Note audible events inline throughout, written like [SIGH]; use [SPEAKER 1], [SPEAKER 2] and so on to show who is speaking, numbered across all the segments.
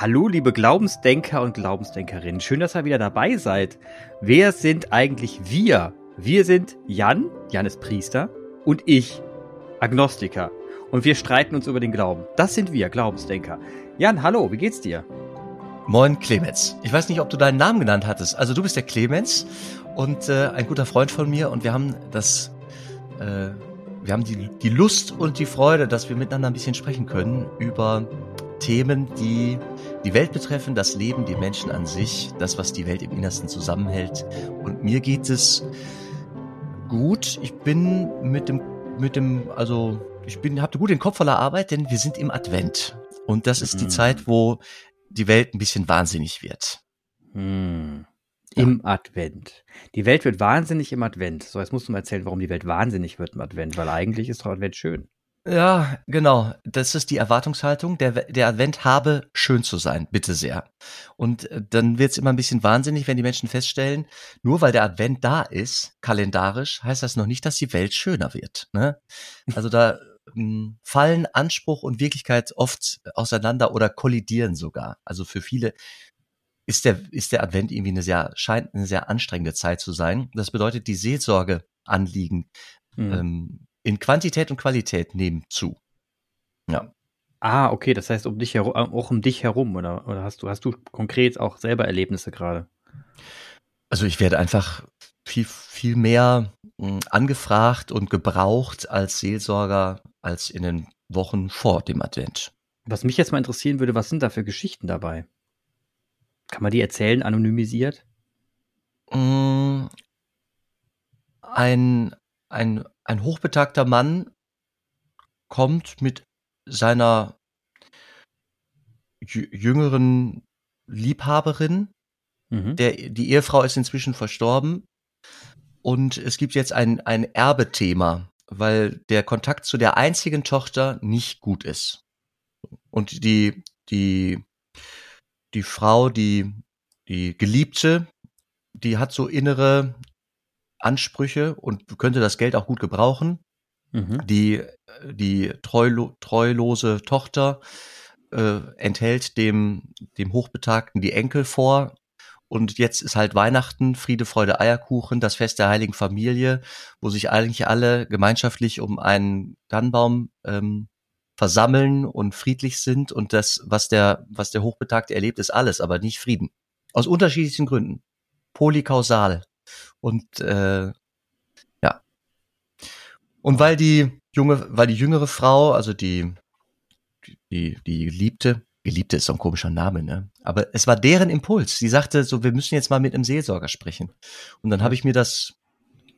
[SPEAKER 1] Hallo, liebe Glaubensdenker und Glaubensdenkerinnen. Schön, dass ihr wieder dabei seid. Wer sind eigentlich wir? Wir sind Jan, Jan ist Priester, und ich, Agnostiker. Und wir streiten uns über den Glauben. Das sind wir, Glaubensdenker. Jan, hallo, wie geht's dir?
[SPEAKER 2] Moin, Clemens. Ich weiß nicht, ob du deinen Namen genannt hattest. Also du bist der Clemens und äh, ein guter Freund von mir und wir haben das, äh, wir haben die, die Lust und die Freude, dass wir miteinander ein bisschen sprechen können über Themen, die die Welt betreffen, das Leben, die Menschen an sich, das, was die Welt im Innersten zusammenhält. Und mir geht es gut. Ich bin mit dem, mit dem, also ich bin, habe gut den Kopf voller Arbeit, denn wir sind im Advent. Und das ist die mhm. Zeit, wo die Welt ein bisschen wahnsinnig wird.
[SPEAKER 1] Hm. Im Advent. Die Welt wird wahnsinnig im Advent. So, jetzt musst du mal erzählen, warum die Welt wahnsinnig wird im Advent, weil eigentlich ist doch Advent schön.
[SPEAKER 2] Ja, genau. Das ist die Erwartungshaltung. Der, der Advent habe schön zu sein, bitte sehr. Und äh, dann wird's immer ein bisschen wahnsinnig, wenn die Menschen feststellen, nur weil der Advent da ist, kalendarisch, heißt das noch nicht, dass die Welt schöner wird. Ne? Also da ähm, fallen Anspruch und Wirklichkeit oft auseinander oder kollidieren sogar. Also für viele ist der, ist der Advent irgendwie eine sehr, scheint eine sehr anstrengende Zeit zu sein. Das bedeutet, die Seelsorgeanliegen mhm. ähm, in Quantität und Qualität nehmen zu.
[SPEAKER 1] Ja. Ah, okay, das heißt um dich herum, äh, auch um dich herum, oder, oder hast du, hast du konkret auch selber Erlebnisse gerade?
[SPEAKER 2] Also ich werde einfach viel, viel mehr hm, angefragt und gebraucht als Seelsorger als in den Wochen vor dem Advent.
[SPEAKER 1] Was mich jetzt mal interessieren würde, was sind da für Geschichten dabei? Kann man die erzählen, anonymisiert?
[SPEAKER 2] Mm, ein, ein, ein hochbetagter Mann kommt mit seiner jüngeren Liebhaberin. Mhm. Der, die Ehefrau ist inzwischen verstorben. Und es gibt jetzt ein, ein Erbethema, weil der Kontakt zu der einzigen Tochter nicht gut ist. Und die, die, die Frau, die, die Geliebte, die hat so innere Ansprüche und könnte das Geld auch gut gebrauchen. Mhm. Die, die treulo treulose Tochter äh, enthält dem, dem Hochbetagten die Enkel vor. Und jetzt ist halt Weihnachten, Friede, Freude, Eierkuchen, das Fest der Heiligen Familie, wo sich eigentlich alle gemeinschaftlich um einen Tannenbaum ähm, versammeln und friedlich sind. Und das, was der, was der Hochbetagte erlebt, ist alles, aber nicht Frieden. Aus unterschiedlichen Gründen. Polykausal. Und äh, ja. Und weil die junge, weil die jüngere Frau, also die, die, die Geliebte, Geliebte ist so ein komischer Name, ne? Aber es war deren Impuls. Sie sagte so, wir müssen jetzt mal mit einem Seelsorger sprechen. Und dann habe ich mir das,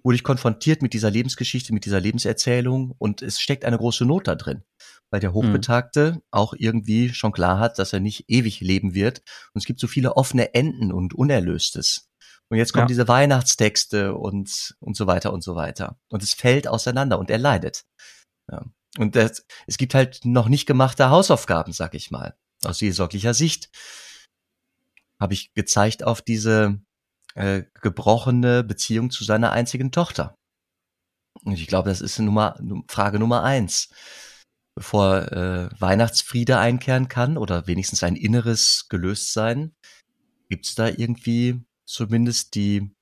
[SPEAKER 2] wurde ich konfrontiert mit dieser Lebensgeschichte, mit dieser Lebenserzählung und es steckt eine große Not da drin. Weil der Hochbetagte mhm. auch irgendwie schon klar hat, dass er nicht ewig leben wird. Und es gibt so viele offene Enden und Unerlöstes. Und jetzt kommen ja. diese Weihnachtstexte und, und so weiter und so weiter. Und es fällt auseinander und er leidet. Ja. Und das, es gibt halt noch nicht gemachte Hausaufgaben, sag ich mal. Aus seelsorglicher Sicht habe ich gezeigt auf diese äh, gebrochene Beziehung zu seiner einzigen Tochter. Und ich glaube, das ist Nummer, Frage Nummer eins. Bevor äh, Weihnachtsfriede einkehren kann oder wenigstens ein inneres Gelöstsein, gibt es da irgendwie zumindest die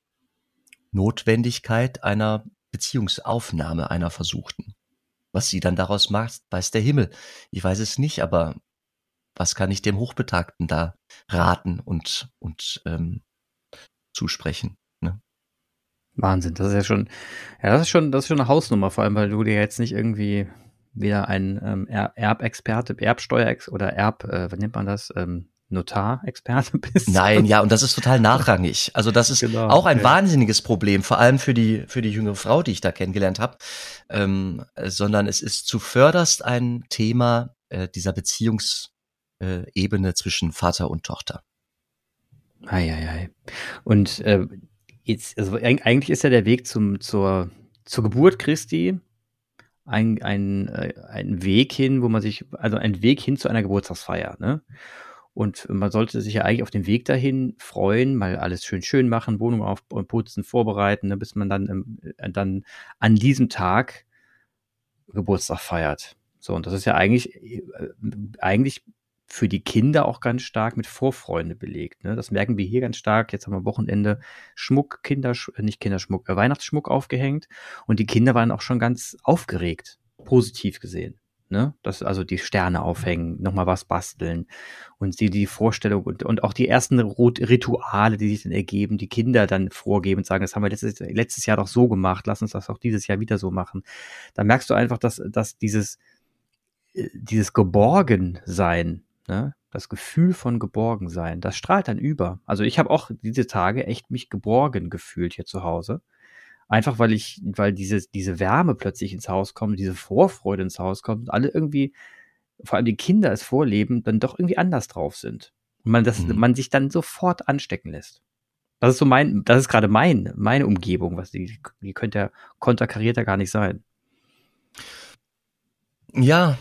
[SPEAKER 2] Notwendigkeit einer Beziehungsaufnahme einer Versuchten. Was sie dann daraus macht, weiß der Himmel. Ich weiß es nicht, aber was kann ich dem Hochbetagten da raten und, und ähm, zusprechen? Ne?
[SPEAKER 1] Wahnsinn, das ist ja schon, ja, das ist schon, das ist schon eine Hausnummer, vor allem, weil du dir jetzt nicht irgendwie wieder ein ähm, Erbexperte, Erbsteuer- oder Erb, äh, was nennt man das, ähm, Notar-Experte [LAUGHS] bist.
[SPEAKER 2] Nein, ja, und das ist total nachrangig. Also das ist genau, auch ein okay. wahnsinniges Problem, vor allem für die für die jüngere Frau, die ich da kennengelernt habe. Ähm, sondern es ist zuvörderst ein Thema äh, dieser Beziehungsebene zwischen Vater und Tochter.
[SPEAKER 1] Eieiei. Und äh, jetzt, also eigentlich ist ja der Weg zum zur zur Geburt Christi ein, ein, äh, ein Weg hin, wo man sich, also ein Weg hin zu einer Geburtstagsfeier, ne? Und man sollte sich ja eigentlich auf den Weg dahin freuen, mal alles schön schön machen, Wohnung aufputzen, vorbereiten, ne, bis man dann, äh, dann an diesem Tag Geburtstag feiert. So, und das ist ja eigentlich, äh, eigentlich für die Kinder auch ganz stark mit Vorfreude belegt. Ne? Das merken wir hier ganz stark. Jetzt haben wir Wochenende Schmuck, Kindersch äh, nicht Kinderschmuck, äh, Weihnachtsschmuck aufgehängt und die Kinder waren auch schon ganz aufgeregt, positiv gesehen. Ne? Das, also die Sterne aufhängen, nochmal was basteln und die, die Vorstellung und, und auch die ersten Rituale, die sich dann ergeben, die Kinder dann vorgeben und sagen, das haben wir letztes, letztes Jahr doch so gemacht, lass uns das auch dieses Jahr wieder so machen. Da merkst du einfach, dass, dass dieses, äh, dieses Geborgensein, ne? das Gefühl von Geborgensein, das strahlt dann über. Also ich habe auch diese Tage echt mich geborgen gefühlt hier zu Hause. Einfach weil ich, weil diese, diese Wärme plötzlich ins Haus kommt, diese Vorfreude ins Haus kommt und alle irgendwie, vor allem die Kinder es vorleben, dann doch irgendwie anders drauf sind. Und man, das, mhm. man sich dann sofort anstecken lässt. Das ist so mein, das ist gerade mein, meine Umgebung, was die, die könnte ja konterkarierter gar nicht sein.
[SPEAKER 2] Ja,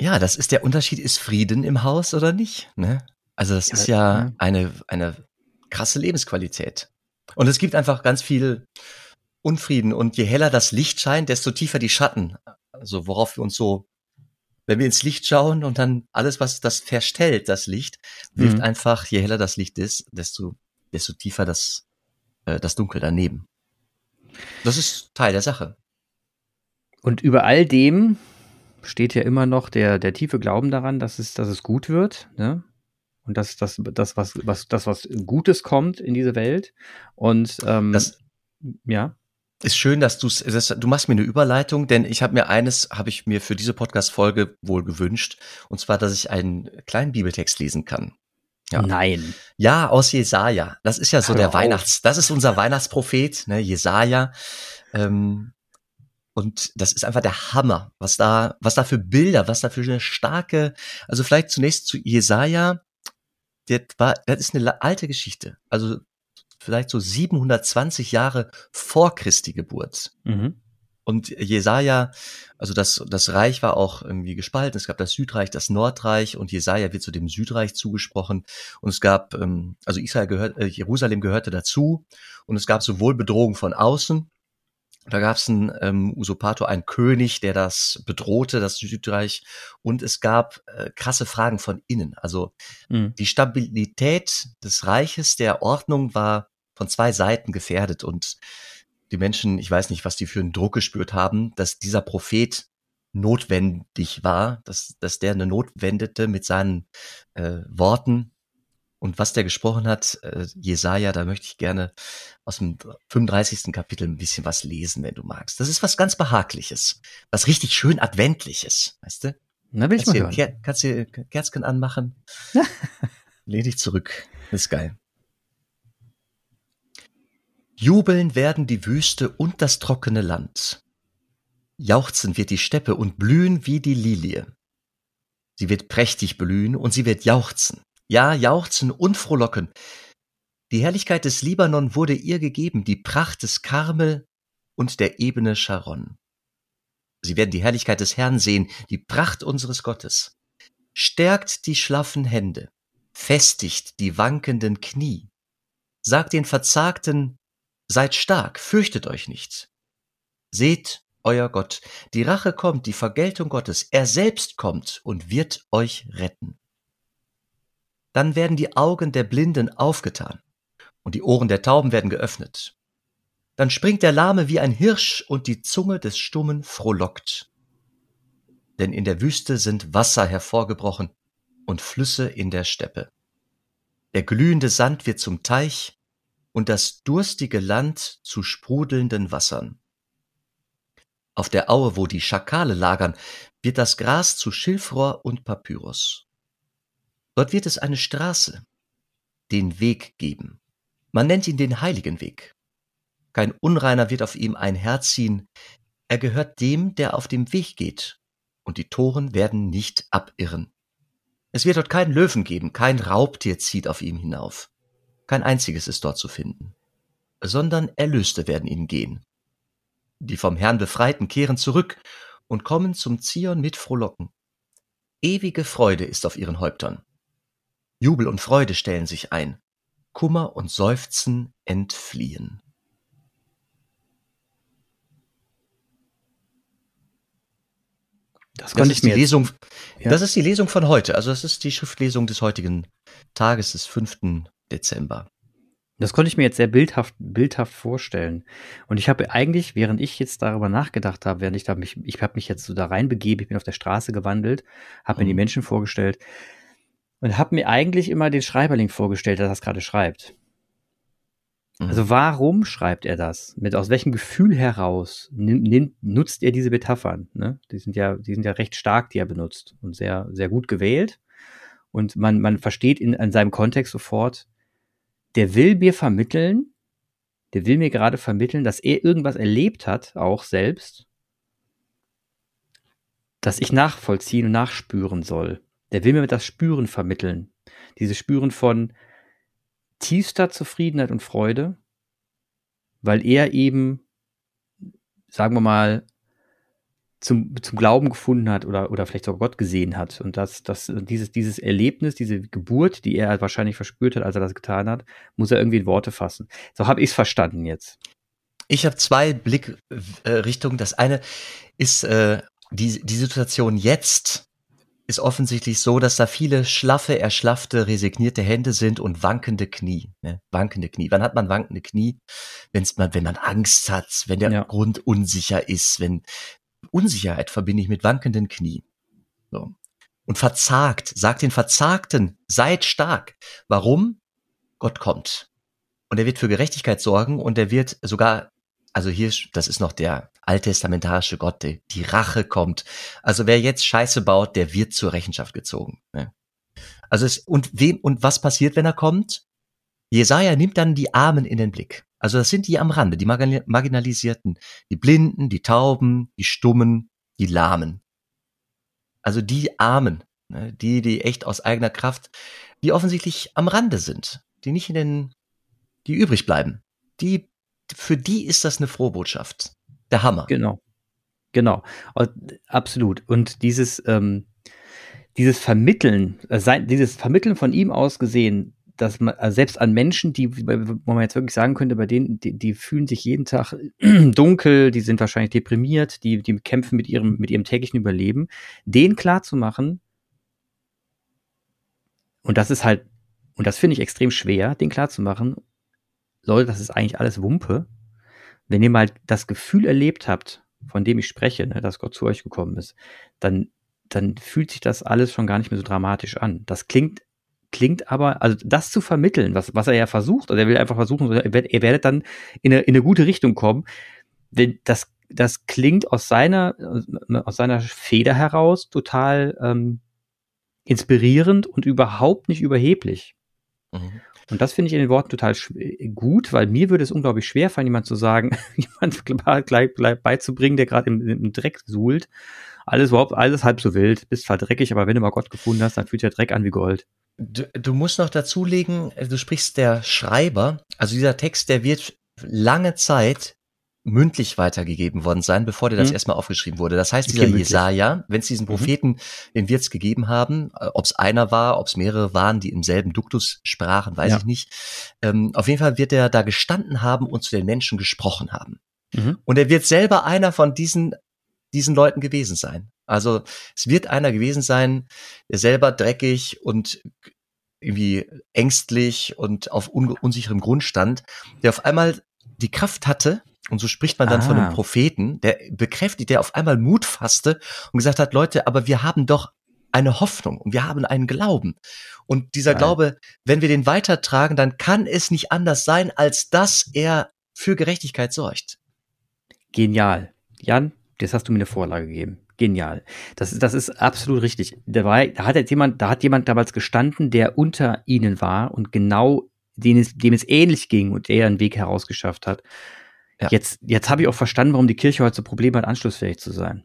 [SPEAKER 2] ja, das ist der Unterschied. Ist Frieden im Haus oder nicht? Ne? Also das ja, ist ja, ja eine, eine krasse Lebensqualität. Und es gibt einfach ganz viel Unfrieden. Und je heller das Licht scheint, desto tiefer die Schatten. Also worauf wir uns so, wenn wir ins Licht schauen und dann alles, was das verstellt, das Licht, wirft mhm. einfach, je heller das Licht ist, desto, desto tiefer das, äh, das Dunkel daneben. Das ist Teil der Sache.
[SPEAKER 1] Und über all dem steht ja immer noch der, der tiefe Glauben daran, dass es, dass es gut wird. Ne? Und dass das, das, was, was, das, was Gutes kommt in diese Welt. Und ähm,
[SPEAKER 2] das, ja. Ist schön, dass du du machst mir eine Überleitung, denn ich habe mir eines, habe ich mir für diese Podcast-Folge wohl gewünscht, und zwar, dass ich einen kleinen Bibeltext lesen kann.
[SPEAKER 1] Ja. Nein.
[SPEAKER 2] Ja, aus Jesaja. Das ist ja so Hör der auf. Weihnachts, das ist unser Weihnachtsprophet, ne, Jesaja. Ähm, und das ist einfach der Hammer, was da, was da für Bilder, was da für eine starke, also vielleicht zunächst zu Jesaja das war, das ist eine alte Geschichte. Also vielleicht so 720 Jahre vor Christi Geburt. Mhm. Und Jesaja, also das, das Reich war auch irgendwie gespalten. Es gab das Südreich, das Nordreich und Jesaja wird zu dem Südreich zugesprochen. Und es gab, ähm, also Israel gehört, äh, Jerusalem gehörte dazu. Und es gab sowohl Bedrohung von außen da gab es einen ähm, Usurpator, einen König, der das bedrohte, das Südreich. Und es gab äh, krasse Fragen von innen. Also mhm. die Stabilität des Reiches, der Ordnung war von zwei Seiten gefährdet. Und die Menschen, ich weiß nicht, was die für einen Druck gespürt haben, dass dieser Prophet notwendig war, dass, dass der eine Not wendete mit seinen äh, Worten und was der gesprochen hat, äh, Jesaja, da möchte ich gerne aus dem 35. Kapitel ein bisschen was lesen, wenn du magst. Das ist was ganz Behagliches, was richtig schön Adventliches, weißt du?
[SPEAKER 1] Na, will ich
[SPEAKER 2] kannst
[SPEAKER 1] mal
[SPEAKER 2] hören. kannst du Kerzchen anmachen? [LAUGHS] Lehn dich zurück. ist geil. Jubeln werden die Wüste und das trockene Land. Jauchzen wird die Steppe und blühen wie die Lilie. Sie wird prächtig blühen und sie wird jauchzen ja, jauchzen und frohlocken. Die Herrlichkeit des Libanon wurde ihr gegeben, die Pracht des Karmel und der Ebene Sharon. Sie werden die Herrlichkeit des Herrn sehen, die Pracht unseres Gottes. Stärkt die schlaffen Hände, festigt die wankenden Knie. Sagt den Verzagten, seid stark, fürchtet euch nicht. Seht, euer Gott, die Rache kommt, die Vergeltung Gottes, er selbst kommt und wird euch retten. Dann werden die Augen der Blinden aufgetan und die Ohren der Tauben werden geöffnet. Dann springt der Lahme wie ein Hirsch und die Zunge des Stummen frohlockt. Denn in der Wüste sind Wasser hervorgebrochen und Flüsse in der Steppe. Der glühende Sand wird zum Teich und das durstige Land zu sprudelnden Wassern. Auf der Aue, wo die Schakale lagern, wird das Gras zu Schilfrohr und Papyrus. Dort wird es eine Straße, den Weg geben. Man nennt ihn den heiligen Weg. Kein Unreiner wird auf ihm einherziehen, er gehört dem, der auf dem Weg geht, und die Toren werden nicht abirren. Es wird dort keinen Löwen geben, kein Raubtier zieht auf ihm hinauf. Kein einziges ist dort zu finden, sondern Erlöste werden ihn gehen. Die vom Herrn Befreiten kehren zurück und kommen zum Zion mit Frohlocken. Ewige Freude ist auf ihren Häuptern. Jubel und Freude stellen sich ein, Kummer und Seufzen entfliehen. Das, das ist die Lesung. Ja. Das ist die Lesung von heute. Also das ist die Schriftlesung des heutigen Tages, des 5. Dezember.
[SPEAKER 1] Das konnte ich mir jetzt sehr bildhaft, bildhaft vorstellen. Und ich habe eigentlich, während ich jetzt darüber nachgedacht habe, während ich da mich, ich habe mich jetzt so da reinbegeben, ich bin auf der Straße gewandelt, habe mhm. mir die mhm. Menschen vorgestellt und habe mir eigentlich immer den Schreiberling vorgestellt, der das gerade schreibt. Mhm. Also warum schreibt er das? Mit aus welchem Gefühl heraus nimmt, nutzt er diese Metaphern? Ne? Die sind ja, die sind ja recht stark, die er benutzt und sehr, sehr gut gewählt. Und man, man versteht in, in seinem Kontext sofort, der will mir vermitteln, der will mir gerade vermitteln, dass er irgendwas erlebt hat, auch selbst, dass ich nachvollziehen und nachspüren soll. Der will mir das Spüren vermitteln. Dieses Spüren von tiefster Zufriedenheit und Freude, weil er eben, sagen wir mal, zum, zum Glauben gefunden hat oder, oder vielleicht sogar Gott gesehen hat. Und dass das, dieses, dieses Erlebnis, diese Geburt, die er wahrscheinlich verspürt hat, als er das getan hat, muss er irgendwie in Worte fassen. So habe ich es verstanden jetzt.
[SPEAKER 2] Ich habe zwei Blickrichtungen. das eine ist äh, die, die Situation jetzt ist offensichtlich so, dass da viele schlaffe, erschlaffte, resignierte Hände sind und wankende Knie. Ne? Wankende Knie. Wann hat man wankende Knie? Wenn's man, wenn man Angst hat, wenn der ja. Grund unsicher ist, wenn, Unsicherheit verbinde ich mit wankenden Knien. So. Und verzagt, sagt den Verzagten, seid stark. Warum? Gott kommt. Und er wird für Gerechtigkeit sorgen und er wird sogar, also hier, das ist noch der alttestamentarische Gott, die, die Rache kommt. Also wer jetzt Scheiße baut, der wird zur Rechenschaft gezogen. Ne? Also es, und wem, und was passiert, wenn er kommt? Jesaja nimmt dann die Armen in den Blick. Also das sind die am Rande, die Marginalisierten, die Blinden, die Tauben, die Stummen, die Lahmen. Also die Armen, ne, die, die echt aus eigener Kraft, die offensichtlich am Rande sind, die nicht in den, die übrig bleiben. Die, für die ist das eine Frohbotschaft. Der Hammer.
[SPEAKER 1] Genau. Genau. Absolut. Und dieses, ähm, dieses Vermitteln, äh, sein, dieses Vermitteln von ihm aus gesehen, dass man also selbst an Menschen, die, wo man jetzt wirklich sagen könnte, bei denen, die, die fühlen sich jeden Tag [CLEARS THROAT] dunkel, die sind wahrscheinlich deprimiert, die, die kämpfen mit ihrem, mit ihrem täglichen Überleben, denen klar zu machen, und das ist halt, und das finde ich extrem schwer, den klar zu machen, Leute, das ist eigentlich alles Wumpe. Wenn ihr mal das Gefühl erlebt habt, von dem ich spreche, ne, dass Gott zu euch gekommen ist, dann, dann fühlt sich das alles schon gar nicht mehr so dramatisch an. Das klingt klingt aber, also das zu vermitteln, was, was er ja versucht, oder er will einfach versuchen, ihr werdet dann in eine, in eine gute Richtung kommen. Das, das klingt aus seiner, aus seiner Feder heraus total ähm, inspirierend und überhaupt nicht überheblich. Mhm. Und das finde ich in den Worten total gut, weil mir würde es unglaublich schwer fallen, jemand zu sagen, [LAUGHS] jemand gleich, beizubringen, der gerade im, im Dreck suhlt. Alles überhaupt, alles halb so wild, bist zwar dreckig, aber wenn du mal Gott gefunden hast, dann fühlt der Dreck an wie Gold.
[SPEAKER 2] Du, du musst noch dazulegen, du sprichst der Schreiber, also dieser Text, der wird lange Zeit mündlich weitergegeben worden sein, bevor der das mhm. erstmal aufgeschrieben wurde. Das heißt, dieser Jesaja, wenn es diesen mhm. Propheten, mhm. den wir es gegeben haben, äh, ob es einer war, ob es mehrere waren, die im selben Duktus sprachen, weiß ja. ich nicht. Ähm, auf jeden Fall wird er da gestanden haben und zu den Menschen gesprochen haben. Mhm. Und er wird selber einer von diesen, diesen Leuten gewesen sein. Also es wird einer gewesen sein, der selber dreckig und irgendwie ängstlich und auf un unsicherem Grund stand, der auf einmal die Kraft hatte, und so spricht man dann ah. von einem ah. Propheten, der bekräftigt, der auf einmal Mut fasste und gesagt hat, Leute, aber wir haben doch eine Hoffnung und wir haben einen Glauben. Und dieser Nein. Glaube, wenn wir den weitertragen, dann kann es nicht anders sein, als dass er für Gerechtigkeit sorgt.
[SPEAKER 1] Genial. Jan, das hast du mir eine Vorlage gegeben genial. Das ist, das ist absolut richtig. Da, war, da hat jetzt jemand, da hat jemand damals gestanden, der unter ihnen war und genau dem es, dem es ähnlich ging und der einen Weg herausgeschafft hat. Ja. Jetzt, jetzt habe ich auch verstanden, warum die Kirche heute so Probleme hat, anschlussfähig zu sein.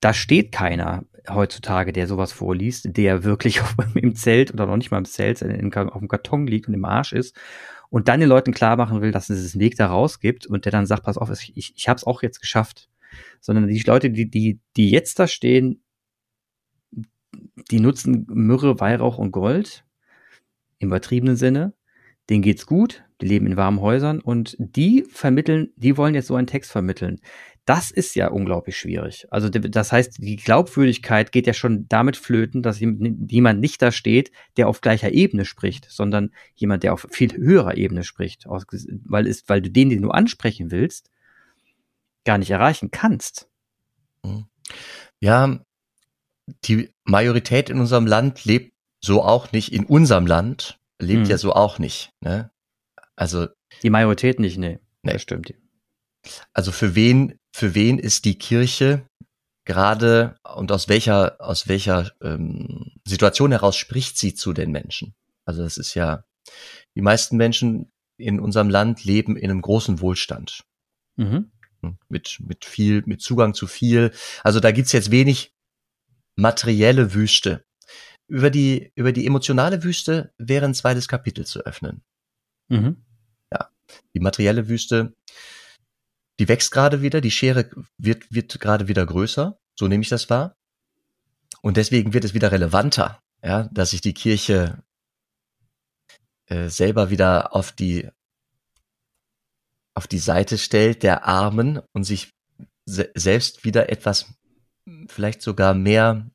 [SPEAKER 1] Da steht keiner heutzutage, der sowas vorliest, der wirklich [LAUGHS] auf, im Zelt oder noch nicht mal im Zelt, in, auf dem Karton liegt und im Arsch ist und dann den Leuten klar machen will, dass es einen Weg da rausgibt und der dann sagt, pass auf, ich, ich habe es auch jetzt geschafft sondern die Leute, die, die, die jetzt da stehen, die nutzen Myrrhe, Weihrauch und Gold im übertriebenen Sinne. Denen geht's gut, die leben in warmen Häusern und die vermitteln, die wollen jetzt so einen Text vermitteln. das ist ja unglaublich schwierig. Also das heißt, die Glaubwürdigkeit geht ja schon damit flöten, dass jemand nicht da steht, der auf gleicher Ebene spricht, sondern jemand, der auf viel höherer Ebene spricht, weil, ist, weil du den, den du ansprechen willst, gar nicht erreichen kannst.
[SPEAKER 2] Mhm. Ja, die Majorität in unserem Land lebt so auch nicht. In unserem Land lebt hm. ja so auch nicht. Ne? Also
[SPEAKER 1] die Majorität nicht, nee. nee. Das stimmt.
[SPEAKER 2] Also für wen, für wen ist die Kirche gerade und aus welcher, aus welcher ähm, Situation heraus spricht sie zu den Menschen? Also das ist ja, die meisten Menschen in unserem Land leben in einem großen Wohlstand. Mhm. Hm, mit, mit viel, mit Zugang zu viel. Also da gibt's jetzt wenig materielle Wüste. Über die, über die emotionale Wüste wäre ein zweites Kapitel zu öffnen. Mhm. Die materielle Wüste die wächst gerade wieder, die Schere wird, wird gerade wieder größer, so nehme ich das wahr. Und deswegen wird es wieder relevanter, ja, dass sich die Kirche äh, selber wieder auf die auf die Seite stellt der Armen und sich se selbst wieder etwas vielleicht sogar mehr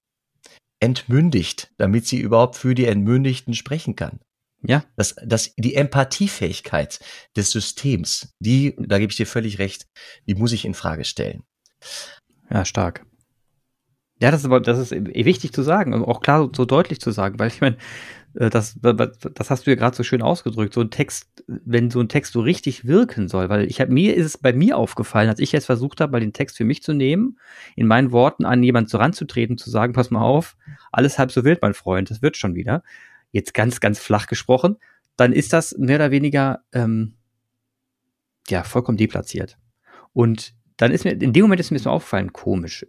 [SPEAKER 2] entmündigt, damit sie überhaupt für die Entmündigten sprechen kann. Ja. Das, das, die Empathiefähigkeit des Systems, die, da gebe ich dir völlig recht, die muss ich in Frage stellen.
[SPEAKER 1] Ja, stark. Ja, das ist aber, das ist wichtig zu sagen, auch klar so deutlich zu sagen, weil ich meine, äh, das, das hast du ja gerade so schön ausgedrückt. So ein Text, wenn so ein Text so richtig wirken soll, weil ich habe mir ist es bei mir aufgefallen, als ich jetzt versucht habe, mal den Text für mich zu nehmen, in meinen Worten an jemanden so ranzutreten, zu sagen, pass mal auf, alles halb so wild, mein Freund, das wird schon wieder jetzt ganz, ganz flach gesprochen, dann ist das mehr oder weniger ähm, ja vollkommen deplatziert. Und dann ist mir, in dem Moment ist mir so aufgefallen, komisch.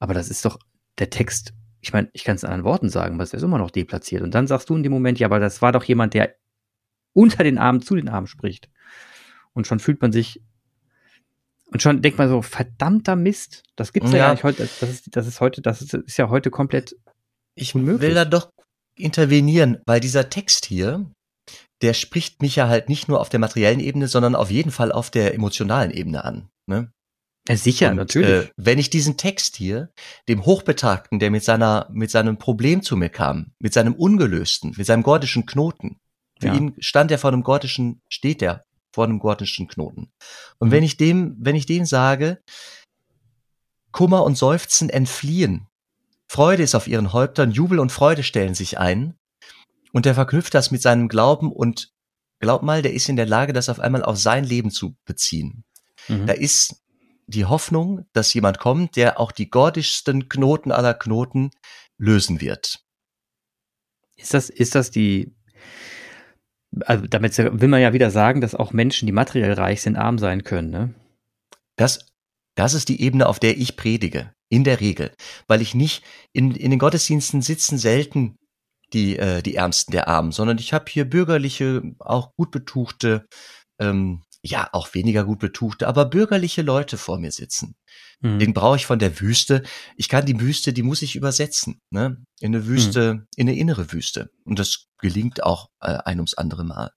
[SPEAKER 1] Aber das ist doch der Text, ich meine, ich kann es in anderen Worten sagen, aber es ist immer noch deplatziert. Und dann sagst du in dem Moment, ja, aber das war doch jemand, der unter den Armen zu den Armen spricht. Und schon fühlt man sich und schon denkt man so, verdammter Mist, das gibt's ja, ja nicht heute, das ist, das ist heute, das ist, ist ja heute komplett
[SPEAKER 2] ich unmöglich. will da doch intervenieren, weil dieser Text hier, der spricht mich ja halt nicht nur auf der materiellen Ebene, sondern auf jeden Fall auf der emotionalen Ebene an. Ne?
[SPEAKER 1] Ja, sicher, Und, natürlich.
[SPEAKER 2] Äh, wenn ich diesen Text hier, dem Hochbetagten, der mit seiner, mit seinem Problem zu mir kam, mit seinem Ungelösten, mit seinem gordischen Knoten, für ja. ihn stand er vor einem gordischen, steht er vor einem gordischen Knoten. Und mhm. wenn ich dem, wenn ich dem sage, Kummer und Seufzen entfliehen, Freude ist auf ihren Häuptern, Jubel und Freude stellen sich ein. Und er verknüpft das mit seinem Glauben und glaub mal, der ist in der Lage, das auf einmal auf sein Leben zu beziehen. Mhm. Da ist die Hoffnung, dass jemand kommt, der auch die gordischsten Knoten aller Knoten lösen wird.
[SPEAKER 1] Ist das, ist das die, also damit will man ja wieder sagen, dass auch Menschen, die materiell reich sind, arm sein können, ne?
[SPEAKER 2] Das, das ist die Ebene, auf der ich predige. In der Regel. Weil ich nicht, in, in den Gottesdiensten sitzen selten die, äh, die Ärmsten der Armen, sondern ich habe hier bürgerliche, auch gut betuchte, ähm, ja, auch weniger gut betuchte, aber bürgerliche Leute vor mir sitzen. Mhm. Den brauche ich von der Wüste. Ich kann die Wüste, die muss ich übersetzen, ne? In eine Wüste, mhm. in eine innere Wüste. Und das gelingt auch äh, ein ums andere Mal.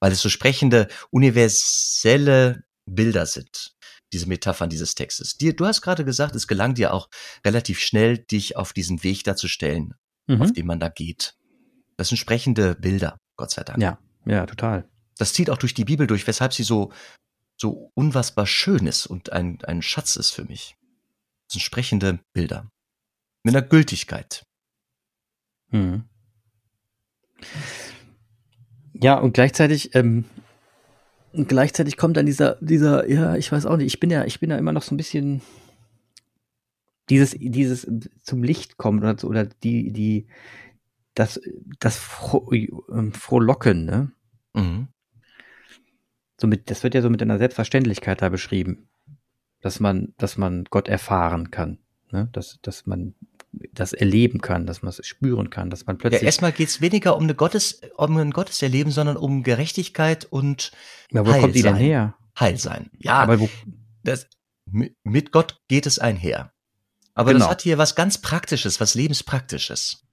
[SPEAKER 2] Weil es so sprechende, universelle Bilder sind diese Metaphern dieses Textes. Dir, du hast gerade gesagt, es gelang dir auch relativ schnell, dich auf diesen Weg da zu stellen, mhm. auf dem man da geht. Das sind sprechende Bilder, Gott sei Dank.
[SPEAKER 1] Ja, ja, total.
[SPEAKER 2] Das zieht auch durch die Bibel durch, weshalb sie so, so unfassbar schön ist und ein, ein Schatz ist für mich. Das sind sprechende Bilder. Mit einer Gültigkeit. Mhm.
[SPEAKER 1] Ja, und gleichzeitig ähm, und gleichzeitig kommt dann dieser, dieser, ja, ich weiß auch nicht, ich bin ja, ich bin ja immer noch so ein bisschen dieses, dieses zum Licht kommen oder, oder die, die, das, das Fro ähm, Frohlocken, ne? Mhm. So mit, das wird ja so mit einer Selbstverständlichkeit da beschrieben, dass man, dass man Gott erfahren kann, ne? Dass, dass man das erleben kann, dass man es spüren kann, dass man plötzlich.
[SPEAKER 2] Ja, erstmal geht es weniger um eine Gottes, um ein Gotteserleben, sondern um Gerechtigkeit und
[SPEAKER 1] ja, wo Heil kommt die denn her?
[SPEAKER 2] Heil sein. Ja, aber wo, das, mit Gott geht es einher. Aber genau. das hat hier was ganz Praktisches, was Lebenspraktisches.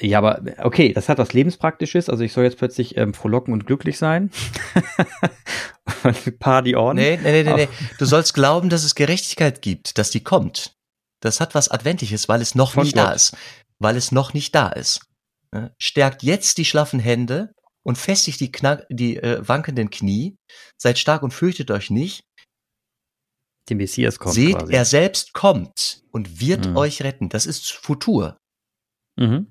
[SPEAKER 1] Ja, aber okay, das hat was Lebenspraktisches. Also ich soll jetzt plötzlich ähm, frohlocken und glücklich sein. [LAUGHS] Party on.
[SPEAKER 2] Nee, nee, nee, nee, nee. Du sollst glauben, dass es Gerechtigkeit gibt, dass die kommt. Das hat was Adventliches, weil es noch Von nicht Gott. da ist. Weil es noch nicht da ist. Stärkt jetzt die schlaffen Hände und festigt die, knack, die äh, wankenden Knie. Seid stark und fürchtet euch nicht.
[SPEAKER 1] Der Messias kommt.
[SPEAKER 2] Seht, quasi. er selbst kommt und wird mhm. euch retten. Das ist Futur. Mhm.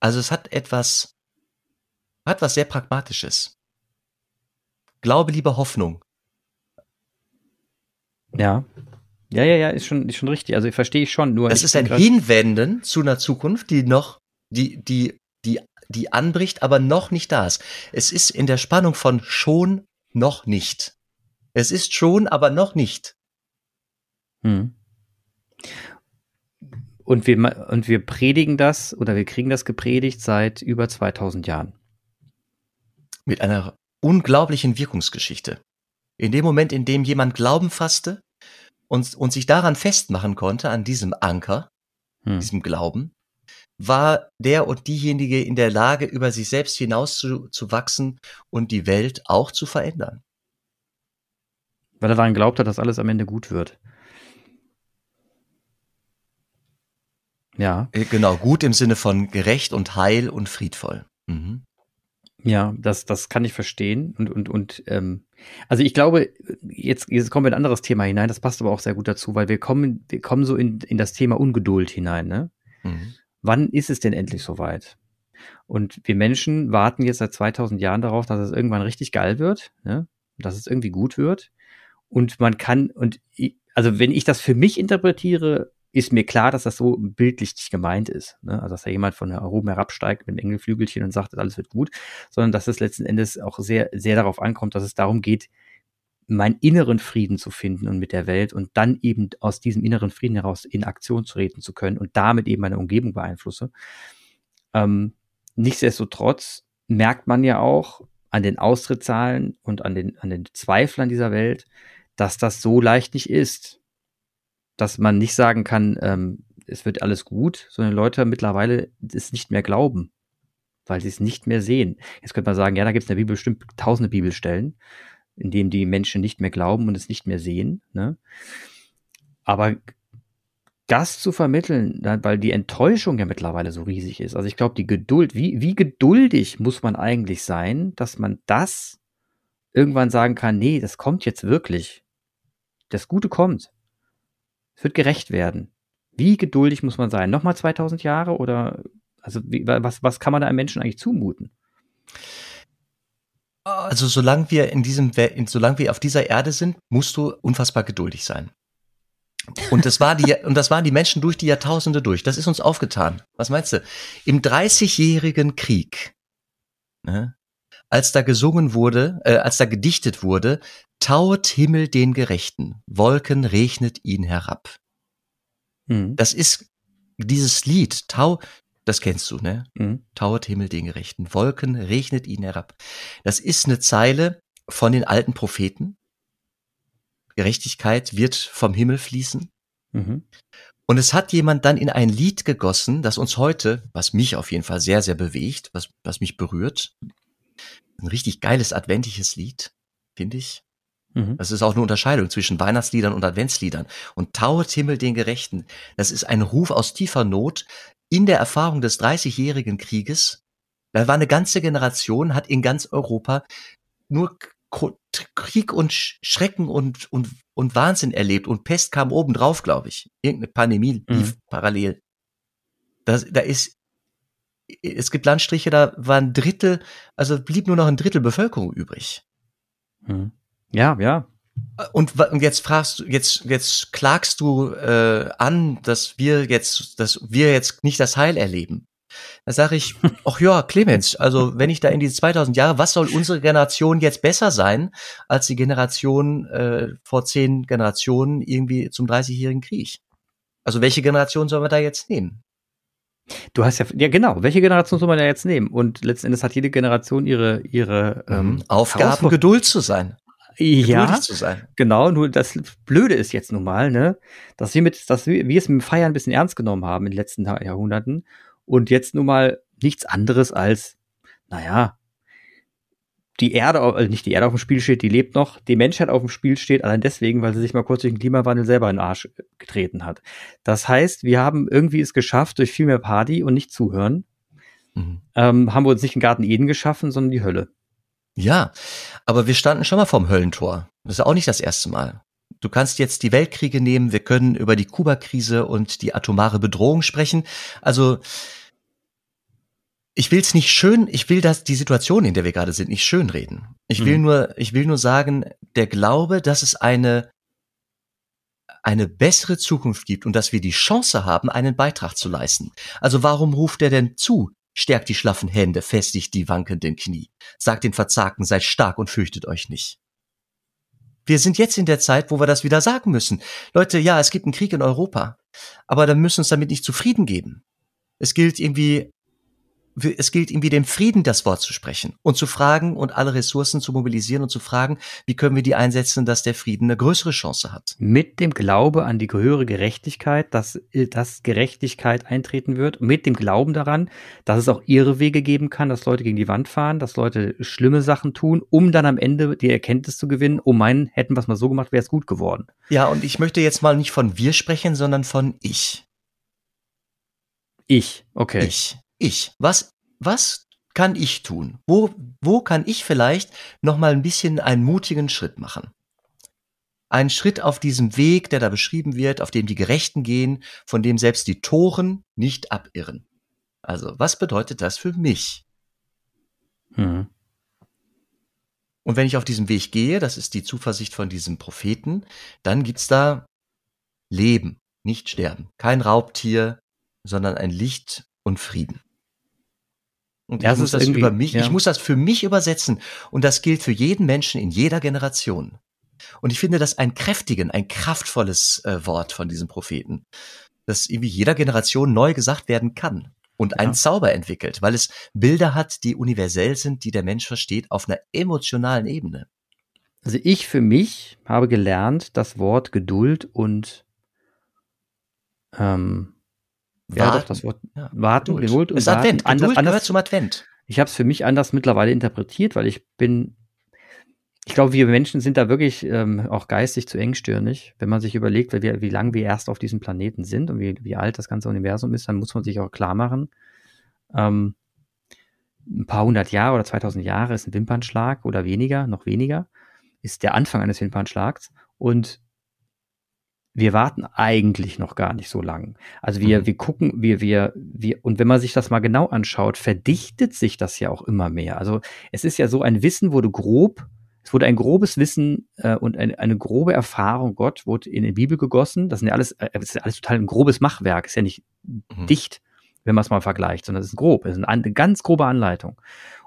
[SPEAKER 2] Also es hat etwas, hat was sehr Pragmatisches. Glaube lieber Hoffnung.
[SPEAKER 1] Ja. Ja, ja, ja, ist schon, ist schon richtig. Also verstehe ich schon. Nur
[SPEAKER 2] das ist ein Hinwenden zu einer Zukunft, die noch, die, die, die, die anbricht, aber noch nicht da ist. Es ist in der Spannung von schon, noch nicht. Es ist schon, aber noch nicht. Hm.
[SPEAKER 1] Und wir, und wir predigen das oder wir kriegen das gepredigt seit über 2000 Jahren.
[SPEAKER 2] Mit einer unglaublichen Wirkungsgeschichte. In dem Moment, in dem jemand Glauben fasste, und, und sich daran festmachen konnte, an diesem Anker, hm. diesem Glauben, war der und diejenige in der Lage, über sich selbst hinaus zu, zu wachsen und die Welt auch zu verändern.
[SPEAKER 1] Weil er daran glaubt hat, dass alles am Ende gut wird.
[SPEAKER 2] Ja. Äh, genau, gut im Sinne von gerecht und heil und friedvoll. Mhm.
[SPEAKER 1] Ja, das, das kann ich verstehen. Und, und, und ähm, also ich glaube, jetzt, jetzt kommen wir in ein anderes Thema hinein, das passt aber auch sehr gut dazu, weil wir kommen, wir kommen so in, in das Thema Ungeduld hinein, ne? Mhm. Wann ist es denn endlich soweit? Und wir Menschen warten jetzt seit 2000 Jahren darauf, dass es irgendwann richtig geil wird, ne? dass es irgendwie gut wird. Und man kann, und also wenn ich das für mich interpretiere, ist mir klar, dass das so bildlich nicht gemeint ist. Ne? Also, dass da jemand von oben herabsteigt mit dem Engelflügelchen und sagt, alles wird gut, sondern dass es letzten Endes auch sehr, sehr darauf ankommt, dass es darum geht, meinen inneren Frieden zu finden und mit der Welt und dann eben aus diesem inneren Frieden heraus in Aktion treten zu können und damit eben meine Umgebung beeinflusse. Ähm, nichtsdestotrotz merkt man ja auch an den Austrittszahlen und an den, an den Zweiflern dieser Welt, dass das so leicht nicht ist dass man nicht sagen kann, ähm, es wird alles gut, sondern Leute mittlerweile es nicht mehr glauben, weil sie es nicht mehr sehen. Jetzt könnte man sagen, ja, da gibt es in der Bibel bestimmt tausende Bibelstellen, in denen die Menschen nicht mehr glauben und es nicht mehr sehen. Ne? Aber das zu vermitteln, weil die Enttäuschung ja mittlerweile so riesig ist. Also ich glaube, die Geduld, wie, wie geduldig muss man eigentlich sein, dass man das irgendwann sagen kann, nee, das kommt jetzt wirklich. Das Gute kommt. Es wird gerecht werden. Wie geduldig muss man sein? Nochmal 2000 Jahre oder also wie, was, was kann man da einem Menschen eigentlich zumuten?
[SPEAKER 2] Also solange wir in diesem, solange wir auf dieser Erde sind, musst du unfassbar geduldig sein. Und das war die, [LAUGHS] und das waren die Menschen durch die Jahrtausende durch. Das ist uns aufgetan. Was meinst du? Im Dreißigjährigen Krieg, ne, als da gesungen wurde, äh, als da gedichtet wurde, tauet Himmel den Gerechten, Wolken regnet ihn herab. Mhm. Das ist dieses Lied, Tau, das kennst du, ne? Mhm. Tauet Himmel den Gerechten, Wolken regnet ihn herab. Das ist eine Zeile von den alten Propheten. Gerechtigkeit wird vom Himmel fließen. Mhm. Und es hat jemand dann in ein Lied gegossen, das uns heute, was mich auf jeden Fall sehr, sehr bewegt, was, was mich berührt, ein richtig geiles adventliches Lied, finde ich. Mhm. Das ist auch eine Unterscheidung zwischen Weihnachtsliedern und Adventsliedern. Und Tauet Himmel den Gerechten, das ist ein Ruf aus tiefer Not in der Erfahrung des Dreißigjährigen Krieges. Da war eine ganze Generation, hat in ganz Europa nur Krieg und Schrecken und, und, und Wahnsinn erlebt und Pest kam obendrauf, glaube ich. Irgendeine Pandemie lief mhm. parallel. Da, da ist es gibt Landstriche, da war ein Drittel, also blieb nur noch ein Drittel Bevölkerung übrig.
[SPEAKER 1] Hm. Ja, ja.
[SPEAKER 2] Und, und jetzt fragst du, jetzt, jetzt klagst du äh, an, dass wir jetzt, dass wir jetzt nicht das Heil erleben. Da sage ich, [LAUGHS] ach ja, Clemens, also wenn ich da in diese 2000 Jahre, was soll unsere Generation jetzt besser sein als die Generation äh, vor zehn Generationen irgendwie zum 30-jährigen Krieg? Also welche Generation sollen wir da jetzt nehmen?
[SPEAKER 1] Du hast ja, ja genau, welche Generation soll man da jetzt nehmen? Und letzten Endes hat jede Generation ihre, ihre
[SPEAKER 2] mhm. ähm, Aufgabe, Geduld zu sein.
[SPEAKER 1] Ja, zu sein. genau, nur das Blöde ist jetzt nun mal, ne, dass wir mit, dass wir, wir es mit dem Feiern ein bisschen ernst genommen haben in den letzten Jahrhunderten und jetzt nun mal nichts anderes als, naja, die Erde, also nicht die Erde auf dem Spiel steht, die lebt noch, die Menschheit auf dem Spiel steht, allein deswegen, weil sie sich mal kurz durch den Klimawandel selber in den Arsch getreten hat. Das heißt, wir haben irgendwie es geschafft, durch viel mehr Party und nicht zuhören, mhm. ähm, haben wir uns nicht den Garten Eden geschaffen, sondern die Hölle.
[SPEAKER 2] Ja, aber wir standen schon mal vorm Höllentor. Das ist auch nicht das erste Mal. Du kannst jetzt die Weltkriege nehmen, wir können über die Kuba-Krise und die atomare Bedrohung sprechen. Also ich will es nicht schön, ich will das die Situation, in der wir gerade sind, nicht schönreden. Ich will mhm. nur, ich will nur sagen, der Glaube, dass es eine eine bessere Zukunft gibt und dass wir die Chance haben, einen Beitrag zu leisten. Also warum ruft er denn zu? Stärkt die schlaffen Hände, festigt die wankenden Knie. Sagt den Verzagten, seid stark und fürchtet euch nicht. Wir sind jetzt in der Zeit, wo wir das wieder sagen müssen. Leute, ja, es gibt einen Krieg in Europa, aber dann müssen wir uns damit nicht zufrieden geben. Es gilt irgendwie es gilt irgendwie dem Frieden das Wort zu sprechen und zu fragen und alle Ressourcen zu mobilisieren und zu fragen, wie können wir die einsetzen, dass der Frieden eine größere Chance hat.
[SPEAKER 1] Mit dem Glaube an die höhere Gerechtigkeit, dass, dass Gerechtigkeit eintreten wird, mit dem Glauben daran, dass es auch ihre Wege geben kann, dass Leute gegen die Wand fahren, dass Leute schlimme Sachen tun, um dann am Ende die Erkenntnis zu gewinnen, oh mein, hätten wir es mal so gemacht, wäre es gut geworden.
[SPEAKER 2] Ja, und ich möchte jetzt mal nicht von wir sprechen, sondern von ich.
[SPEAKER 1] Ich, okay.
[SPEAKER 2] Ich ich? Was, was kann ich tun? Wo, wo kann ich vielleicht noch mal ein bisschen einen mutigen Schritt machen? Einen Schritt auf diesem Weg, der da beschrieben wird, auf dem die Gerechten gehen, von dem selbst die Toren nicht abirren. Also, was bedeutet das für mich? Hm. Und wenn ich auf diesem Weg gehe, das ist die Zuversicht von diesem Propheten, dann gibt's da Leben, nicht Sterben. Kein Raubtier, sondern ein Licht und Frieden. Und ich muss das über mich, ja. ich muss das für mich übersetzen. Und das gilt für jeden Menschen in jeder Generation. Und ich finde das ein kräftigen, ein kraftvolles äh, Wort von diesem Propheten, das irgendwie jeder Generation neu gesagt werden kann und ja. einen Zauber entwickelt, weil es Bilder hat, die universell sind, die der Mensch versteht auf einer emotionalen Ebene.
[SPEAKER 1] Also ich für mich habe gelernt, das Wort Geduld und ähm,
[SPEAKER 2] ja, doch, das Wort
[SPEAKER 1] ja, warten,
[SPEAKER 2] Geduld. Geduld und ist warten. Advent. Geduld anders, gehört zum Advent.
[SPEAKER 1] Ich habe es für mich anders mittlerweile interpretiert, weil ich bin, ich glaube, wir Menschen sind da wirklich ähm, auch geistig zu engstirnig. Wenn man sich überlegt, wie, wie lange wir erst auf diesem Planeten sind und wie, wie alt das ganze Universum ist, dann muss man sich auch klar machen, ähm, ein paar hundert Jahre oder 2000 Jahre ist ein Wimpernschlag oder weniger, noch weniger, ist der Anfang eines Wimpernschlags. Und wir warten eigentlich noch gar nicht so lang. Also wir, mhm. wir gucken, wir, wir, wir, und wenn man sich das mal genau anschaut, verdichtet sich das ja auch immer mehr. Also es ist ja so, ein Wissen wurde grob, es wurde ein grobes Wissen äh, und eine, eine grobe Erfahrung Gott wurde in die Bibel gegossen. Das sind ja alles, äh, das ist ja alles total ein grobes Machwerk, ist ja nicht mhm. dicht, wenn man es mal vergleicht, sondern es ist grob, es ist eine ganz grobe Anleitung.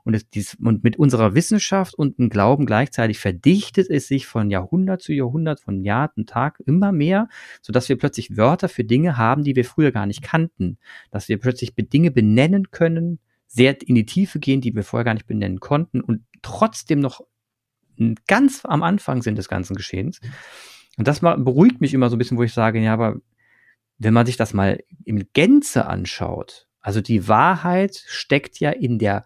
[SPEAKER 1] Und, es, dies, und mit unserer Wissenschaft und dem Glauben gleichzeitig verdichtet es sich von Jahrhundert zu Jahrhundert, von Jahr zu Tag immer mehr, sodass wir plötzlich Wörter für Dinge haben, die wir früher gar nicht kannten. Dass wir plötzlich Dinge benennen können, sehr in die Tiefe gehen, die wir vorher gar nicht benennen konnten und trotzdem noch ganz am Anfang sind des ganzen Geschehens. Und das beruhigt mich immer so ein bisschen, wo ich sage, ja, aber wenn man sich das mal im Gänze anschaut, also die Wahrheit steckt ja in der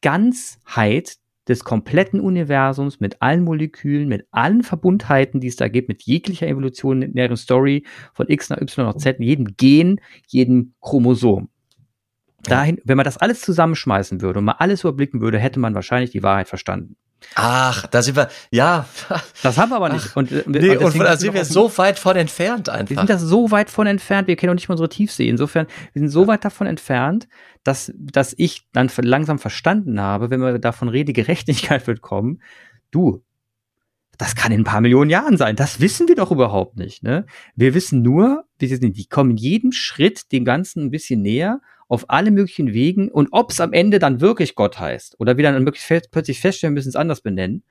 [SPEAKER 1] Ganzheit des kompletten Universums mit allen Molekülen, mit allen Verbundheiten, die es da gibt, mit jeglicher evolutionären Story von X nach Y nach Z, jedem Gen, jedem Chromosom. Dahin, wenn man das alles zusammenschmeißen würde und mal alles überblicken würde, hätte man wahrscheinlich die Wahrheit verstanden.
[SPEAKER 2] Ach, da sind wir, ja.
[SPEAKER 1] Das haben wir aber nicht.
[SPEAKER 2] Ach, und, äh, nee, und da sind wir so weit von entfernt einfach.
[SPEAKER 1] Wir sind da so weit von entfernt, wir kennen auch nicht mal unsere Tiefsee. Insofern, wir sind so weit davon entfernt, dass, dass ich dann langsam verstanden habe, wenn wir davon reden, Gerechtigkeit wird kommen, du, das kann in ein paar Millionen Jahren sein. Das wissen wir doch überhaupt nicht. Ne? Wir wissen nur, die kommen jedem Schritt dem Ganzen ein bisschen näher auf alle möglichen Wegen und ob es am Ende dann wirklich Gott heißt oder wir dann plötzlich feststellen müssen, es anders benennen,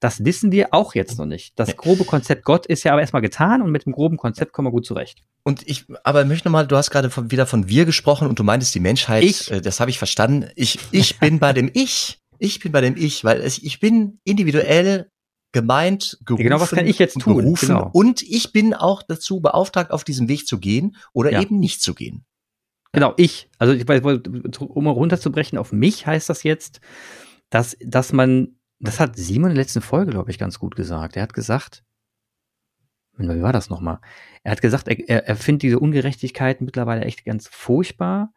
[SPEAKER 1] das wissen wir auch jetzt noch nicht. Das grobe Konzept Gott ist ja aber erstmal getan und mit dem groben Konzept kommen wir gut zurecht.
[SPEAKER 2] Und ich, aber ich möchte nochmal, du hast gerade von, wieder von wir gesprochen und du meintest die Menschheit, ich, äh, das habe ich verstanden. Ich, ich [LAUGHS] bin bei dem Ich. Ich bin bei dem Ich, weil es, ich bin individuell gemeint,
[SPEAKER 1] gerufen, genau, was kann ich jetzt tun?
[SPEAKER 2] Gerufen, genau. Und ich bin auch dazu beauftragt, auf diesem Weg zu gehen oder ja. eben nicht zu gehen.
[SPEAKER 1] Genau, ich. Also um runterzubrechen auf mich heißt das jetzt, dass, dass man, das hat Simon in der letzten Folge, glaube ich, ganz gut gesagt. Er hat gesagt, wie war das nochmal? Er hat gesagt, er, er, er findet diese Ungerechtigkeit mittlerweile echt ganz furchtbar,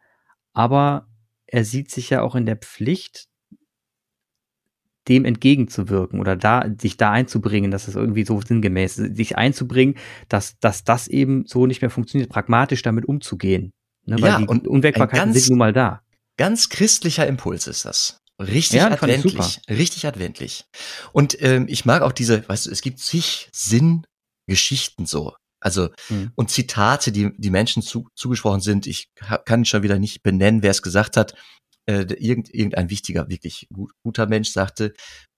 [SPEAKER 1] aber er sieht sich ja auch in der Pflicht, dem entgegenzuwirken oder da, sich da einzubringen, dass es irgendwie so sinngemäß ist, sich einzubringen, dass, dass das eben so nicht mehr funktioniert, pragmatisch damit umzugehen.
[SPEAKER 2] Ne? Weil ja, die und Unwägbarkeiten sind nun mal da. Ganz christlicher Impuls ist das. Richtig ja, adventlich. Richtig adventlich. Und ähm, ich mag auch diese, weißt du, es gibt zig Sinngeschichten so. Also, hm. und Zitate, die, die Menschen zu, zugesprochen sind. Ich kann schon wieder nicht benennen, wer es gesagt hat äh, irgend, irgendein wichtiger, wirklich gut, guter Mensch sagte,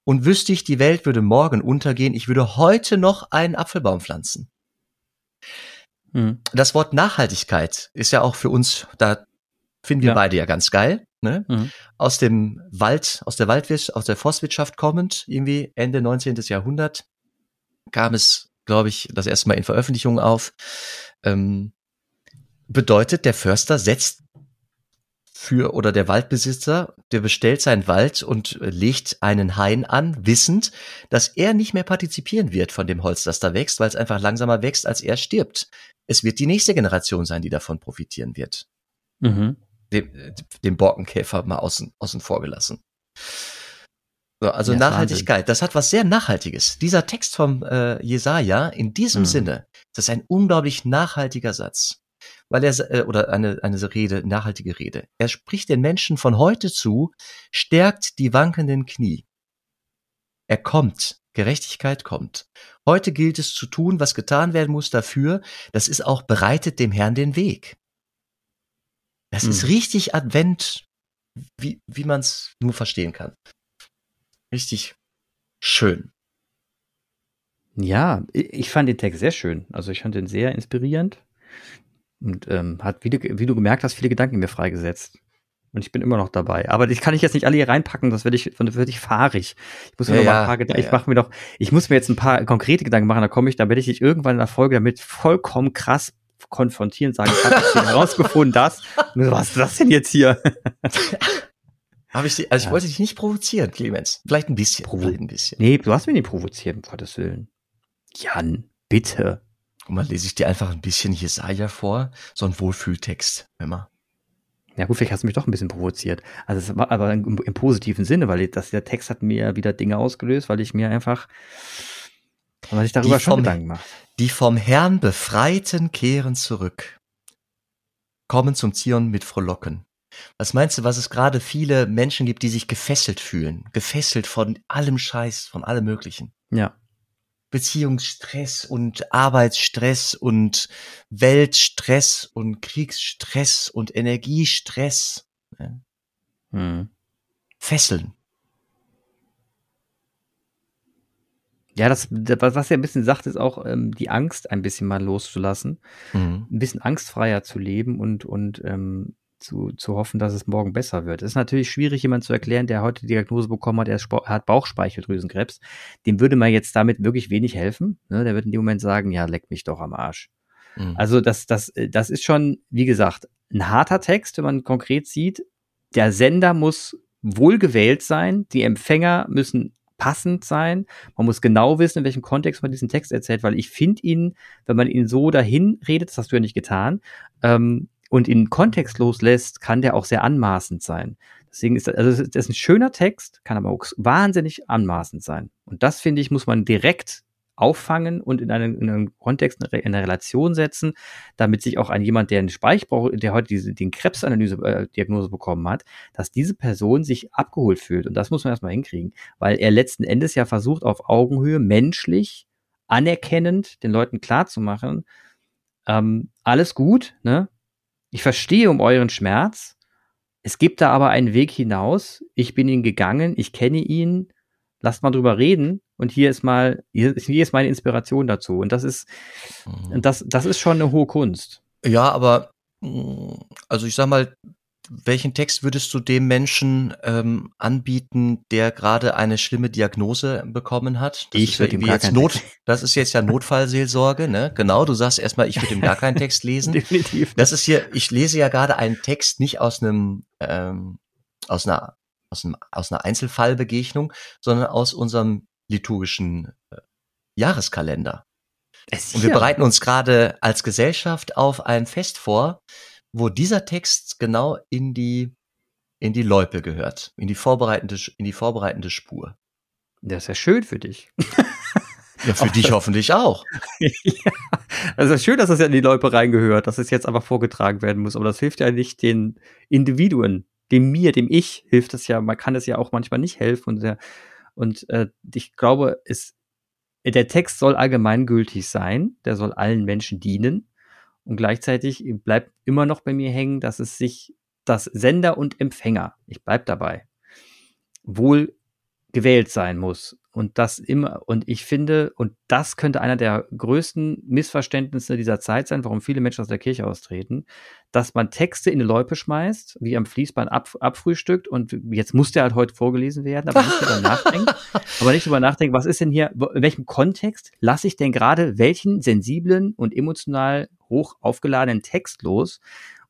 [SPEAKER 2] und wüsste ich, die Welt würde morgen untergehen, ich würde heute noch einen Apfelbaum pflanzen. Hm. Das Wort Nachhaltigkeit ist ja auch für uns, da finden wir ja. beide ja ganz geil. Ne? Mhm. Aus dem Wald, aus der Waldwirtschaft, aus der Forstwirtschaft kommend, irgendwie Ende 19. Jahrhundert, kam es, glaube ich, das erste Mal in Veröffentlichungen auf. Ähm, bedeutet, der Förster setzt für oder der Waldbesitzer, der bestellt seinen Wald und legt einen Hain an, wissend, dass er nicht mehr partizipieren wird von dem Holz, das da wächst, weil es einfach langsamer wächst, als er stirbt. Es wird die nächste Generation sein, die davon profitieren wird. Mhm. Dem, äh, dem Borkenkäfer mal außen, außen vor gelassen. So, also ja, Nachhaltigkeit, das hat was sehr Nachhaltiges. Dieser Text vom äh, Jesaja, in diesem mhm. Sinne, das ist ein unglaublich nachhaltiger Satz weil er äh, oder eine eine Rede, nachhaltige Rede. Er spricht den Menschen von heute zu, stärkt die wankenden Knie. Er kommt, Gerechtigkeit kommt. Heute gilt es zu tun, was getan werden muss dafür. Das ist auch bereitet dem Herrn den Weg. Das hm. ist richtig Advent, wie wie man es nur verstehen kann. Richtig schön.
[SPEAKER 1] Ja, ich fand den Text sehr schön. Also ich fand den sehr inspirierend. Und ähm, hat, wie du, wie du gemerkt hast, viele Gedanken in mir freigesetzt. Und ich bin immer noch dabei. Aber die kann ich jetzt nicht alle hier reinpacken, das werde ich, das werde ich fahrig. Ich muss mir ja, noch mal ein paar Gedanken, ja, ich mache mir doch, ich muss mir jetzt ein paar konkrete Gedanken machen, da komme ich, da werde ich dich irgendwann in der Folge damit vollkommen krass konfrontieren, sagen, ich habe [LAUGHS] herausgefunden, das. was ist das denn jetzt hier? [LAUGHS]
[SPEAKER 2] Habe ich die, also ich wollte dich nicht provozieren, Clemens. Vielleicht ein bisschen.
[SPEAKER 1] Provo vielleicht ein bisschen. Nee, du hast mich nicht provoziert, um Gottes Willen. Jan, bitte.
[SPEAKER 2] Guck mal, lese ich dir einfach ein bisschen Jesaja vor, so ein Wohlfühltext, immer.
[SPEAKER 1] Ja gut, vielleicht hast du mich doch ein bisschen provoziert. Also es war aber im, im positiven Sinne, weil das, der Text hat mir wieder Dinge ausgelöst, weil ich mir einfach, weil ich darüber die schon vom, Gedanken mache.
[SPEAKER 2] Die vom Herrn Befreiten kehren zurück, kommen zum Zion mit Frohlocken. Was meinst du, was es gerade viele Menschen gibt, die sich gefesselt fühlen? Gefesselt von allem Scheiß, von allem Möglichen.
[SPEAKER 1] Ja.
[SPEAKER 2] Beziehungsstress und Arbeitsstress und Weltstress und Kriegsstress und Energiestress. Ne? Hm. Fesseln.
[SPEAKER 1] Ja, das, was er ein bisschen sagt, ist auch ähm, die Angst ein bisschen mal loszulassen, mhm. ein bisschen angstfreier zu leben und, und ähm, zu, zu hoffen, dass es morgen besser wird. Es ist natürlich schwierig, jemand zu erklären, der heute die Diagnose bekommen hat, er hat Bauchspeicheldrüsenkrebs. Dem würde man jetzt damit wirklich wenig helfen. Ne? Der wird in dem Moment sagen, ja, leck mich doch am Arsch. Mhm. Also das, das, das ist schon, wie gesagt, ein harter Text, wenn man konkret sieht. Der Sender muss wohlgewählt sein, die Empfänger müssen passend sein. Man muss genau wissen, in welchem Kontext man diesen Text erzählt, weil ich finde ihn, wenn man ihn so dahin redet, das hast du ja nicht getan, ähm, und ihn kontextlos lässt, kann der auch sehr anmaßend sein. Deswegen ist das, also das ist ein schöner Text, kann aber auch wahnsinnig anmaßend sein. Und das finde ich, muss man direkt auffangen und in einen, in einen Kontext, in eine Relation setzen, damit sich auch ein jemand, der einen Speichbauch, der heute diese, den Krebsanalyse-Diagnose äh, bekommen hat, dass diese Person sich abgeholt fühlt. Und das muss man erstmal hinkriegen, weil er letzten Endes ja versucht, auf Augenhöhe menschlich, anerkennend den Leuten klarzumachen, ähm, alles gut, ne? Ich verstehe um euren Schmerz. Es gibt da aber einen Weg hinaus. Ich bin ihn gegangen. Ich kenne ihn. Lasst mal drüber reden. Und hier ist mal, hier ist meine Inspiration dazu. Und das ist, mhm. das, das ist schon eine hohe Kunst.
[SPEAKER 2] Ja, aber, mm, also ich sag mal, welchen Text würdest du dem Menschen ähm, anbieten, der gerade eine schlimme Diagnose bekommen hat?
[SPEAKER 1] Das ich würde ihm gar
[SPEAKER 2] jetzt Not, [LAUGHS] Das ist jetzt ja Notfallseelsorge, ne? Genau, du sagst erstmal, ich würde ihm gar keinen Text lesen. [LAUGHS] Definitiv. Das ist hier, ich lese ja gerade einen Text nicht aus einem, ähm, aus einer aus, einem, aus einer Einzelfallbegegnung, sondern aus unserem liturgischen äh, Jahreskalender. Und wir bereiten uns gerade als Gesellschaft auf ein Fest vor, wo dieser Text genau in die, in die Loipe gehört, in die vorbereitende, in die vorbereitende Spur.
[SPEAKER 1] Das ist ja schön für dich. [LAUGHS]
[SPEAKER 2] Ja, für dich hoffentlich auch. [LAUGHS]
[SPEAKER 1] ja, also schön, dass das ja in die Loipe reingehört, dass es jetzt einfach vorgetragen werden muss. Aber das hilft ja nicht den Individuen, dem mir, dem Ich hilft das ja. Man kann es ja auch manchmal nicht helfen. Und, der, und äh, ich glaube, es, der Text soll allgemeingültig sein. Der soll allen Menschen dienen. Und gleichzeitig bleibt immer noch bei mir hängen, dass es sich, dass Sender und Empfänger, ich bleib dabei, wohl gewählt sein muss und das immer, und ich finde, und das könnte einer der größten Missverständnisse dieser Zeit sein, warum viele Menschen aus der Kirche austreten, dass man Texte in eine Loipe schmeißt, wie am Fließband ab, abfrühstückt und jetzt muss der halt heute vorgelesen werden, aber nicht drüber nachdenken, [LAUGHS] aber nicht drüber nachdenken, was ist denn hier, in welchem Kontext lasse ich denn gerade welchen sensiblen und emotional hoch aufgeladenen Text los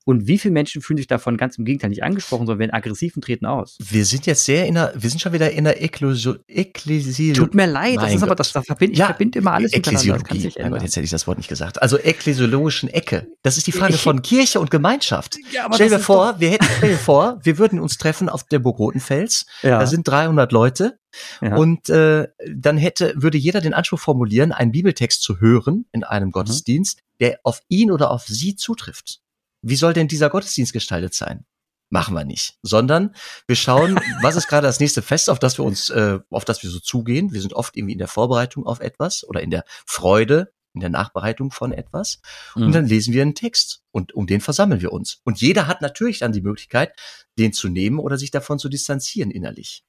[SPEAKER 1] und wie viele Menschen fühlen sich davon ganz im Gegenteil nicht angesprochen, sondern werden aggressiv und treten aus?
[SPEAKER 2] Wir sind jetzt sehr in der, wir sind schon wieder in der Ekklesiologie.
[SPEAKER 1] Tut mir leid, das ist aber, das, das verbinde,
[SPEAKER 2] ja, ich verbinde immer alles Ekklesiologie.
[SPEAKER 1] Das kann
[SPEAKER 2] Gott, jetzt hätte ich das Wort nicht gesagt. Also ekklesiologischen Ecke. Das ist die Frage von Kirche und Gemeinschaft. Ja, stell dir vor, wir hätten, stell dir vor, wir würden uns treffen auf der Burg Rotenfels. Ja. Da sind 300 Leute. Ja. Und äh, dann hätte, würde jeder den Anspruch formulieren, einen Bibeltext zu hören in einem mhm. Gottesdienst, der auf ihn oder auf sie zutrifft. Wie soll denn dieser Gottesdienst gestaltet sein? Machen wir nicht, sondern wir schauen, [LAUGHS] was ist gerade das nächste Fest, auf das wir uns, äh, auf das wir so zugehen. Wir sind oft irgendwie in der Vorbereitung auf etwas oder in der Freude, in der Nachbereitung von etwas. Mhm. Und dann lesen wir einen Text und um den versammeln wir uns. Und jeder hat natürlich dann die Möglichkeit, den zu nehmen oder sich davon zu distanzieren innerlich.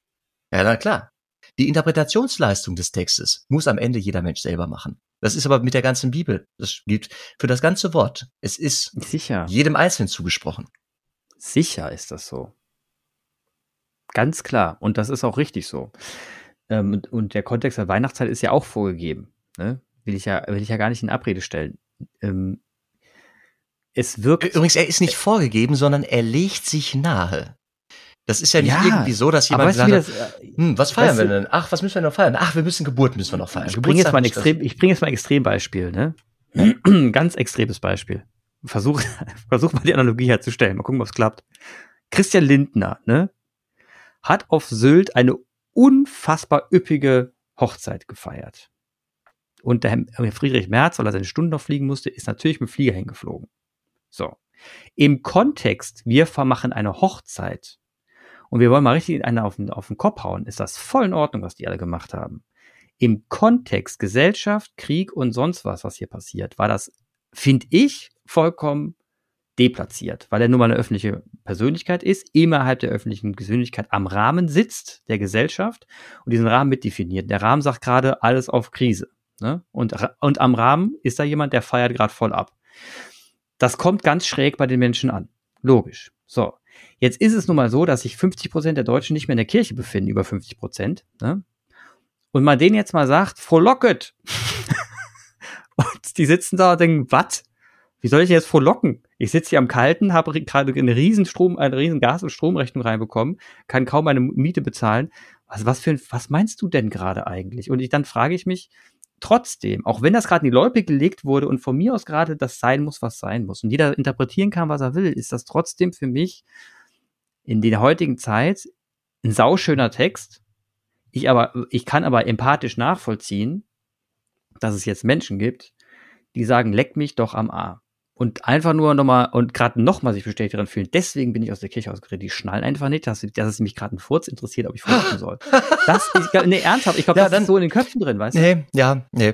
[SPEAKER 2] Ja, na klar. Die Interpretationsleistung des Textes muss am Ende jeder Mensch selber machen. Das ist aber mit der ganzen Bibel. Das gilt für das ganze Wort. Es ist
[SPEAKER 1] Sicher.
[SPEAKER 2] jedem Einzelnen zugesprochen.
[SPEAKER 1] Sicher ist das so. Ganz klar. Und das ist auch richtig so. Ähm, und, der Kontext der Weihnachtszeit ist ja auch vorgegeben. Ne? Will, ich ja, will ich ja gar nicht in Abrede stellen. Ähm, es wirkt.
[SPEAKER 2] Übrigens, er ist nicht vorgegeben, sondern er legt sich nahe. Das ist ja nicht ja, irgendwie so, dass jemand sagt, das, äh, hm, was feiern wir denn? Ach, was müssen wir noch feiern? Ach, wir müssen Geburt müssen wir noch feiern.
[SPEAKER 1] Ich bringe jetzt mal ein extrem, ich bringe jetzt mal ein Extrembeispiel, ne? [CLEARS THROAT] Ganz extremes Beispiel. Versuch, [LAUGHS] versuch mal die Analogie herzustellen. Mal gucken, ob es klappt. Christian Lindner, ne? Hat auf Sylt eine unfassbar üppige Hochzeit gefeiert. Und der Friedrich Merz, weil er seine Stunden noch fliegen musste, ist natürlich mit dem Flieger hingeflogen. So. Im Kontext, wir vermachen eine Hochzeit, und wir wollen mal richtig einen auf den, auf den Kopf hauen, ist das voll in Ordnung, was die alle gemacht haben. Im Kontext Gesellschaft, Krieg und sonst was, was hier passiert, war das, finde ich, vollkommen deplatziert, weil er nun mal eine öffentliche Persönlichkeit ist, innerhalb der öffentlichen Persönlichkeit am Rahmen sitzt der Gesellschaft und diesen Rahmen mitdefiniert. Der Rahmen sagt gerade alles auf Krise. Ne? Und, und am Rahmen ist da jemand, der feiert gerade voll ab. Das kommt ganz schräg bei den Menschen an. Logisch. So. Jetzt ist es nun mal so, dass sich 50 Prozent der Deutschen nicht mehr in der Kirche befinden, über 50 Prozent. Ne? Und man denen jetzt mal sagt, frohlocket. [LAUGHS] und die sitzen da und denken, was? Wie soll ich jetzt frohlocken? Ich sitze hier am Kalten, habe gerade eine riesen Strom, eine riesen Gas- und Stromrechnung reinbekommen, kann kaum meine Miete bezahlen. Was, was für ein, was meinst du denn gerade eigentlich? Und ich, dann frage ich mich, trotzdem, auch wenn das gerade in die Loipe gelegt wurde und von mir aus gerade das sein muss, was sein muss und jeder interpretieren kann, was er will, ist das trotzdem für mich in der heutigen Zeit ein sauschöner Text. Ich aber, ich kann aber empathisch nachvollziehen, dass es jetzt Menschen gibt, die sagen, leck mich doch am A. Und einfach nur nochmal, und gerade nochmal sich bestätigt daran fühlen, deswegen bin ich aus der Kirche ausgeredet. Die schnallen einfach nicht, dass, dass es mich gerade ein Furz interessiert, ob ich furzen [LAUGHS] soll. Das, ich, nee, ernsthaft, ich glaube, ja, das dann, ist so in den Köpfen drin, weißt
[SPEAKER 2] nee, du? Nee, ja, nee.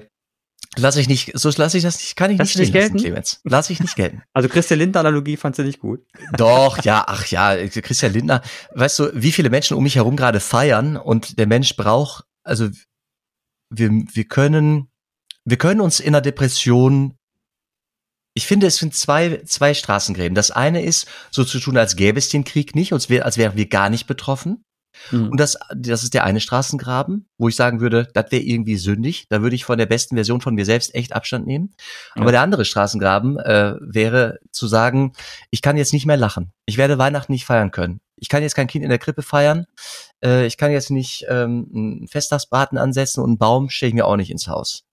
[SPEAKER 2] Lass ich nicht, so lasse ich das nicht, kann ich Lass nicht, nicht gelten, lassen, Clemens. Lass ich nicht gelten. [LAUGHS]
[SPEAKER 1] Also Christian Lindner Analogie fandst du nicht gut?
[SPEAKER 2] Doch, ja, ach ja, Christian Lindner, weißt du, wie viele Menschen um mich herum gerade feiern und der Mensch braucht, also wir, wir können, wir können uns in einer Depression ich finde, es sind zwei, zwei Straßengräben. Das eine ist, so zu tun, als gäbe es den Krieg nicht, als, wär, als wären wir gar nicht betroffen. Mhm. Und das, das ist der eine Straßengraben, wo ich sagen würde, das wäre irgendwie sündig. Da würde ich von der besten Version von mir selbst echt Abstand nehmen. Ja. Aber der andere Straßengraben äh, wäre zu sagen, ich kann jetzt nicht mehr lachen. Ich werde Weihnachten nicht feiern können. Ich kann jetzt kein Kind in der Krippe feiern. Äh, ich kann jetzt nicht ähm, einen Festtagsbraten ansetzen und einen Baum stelle ich mir auch nicht ins Haus.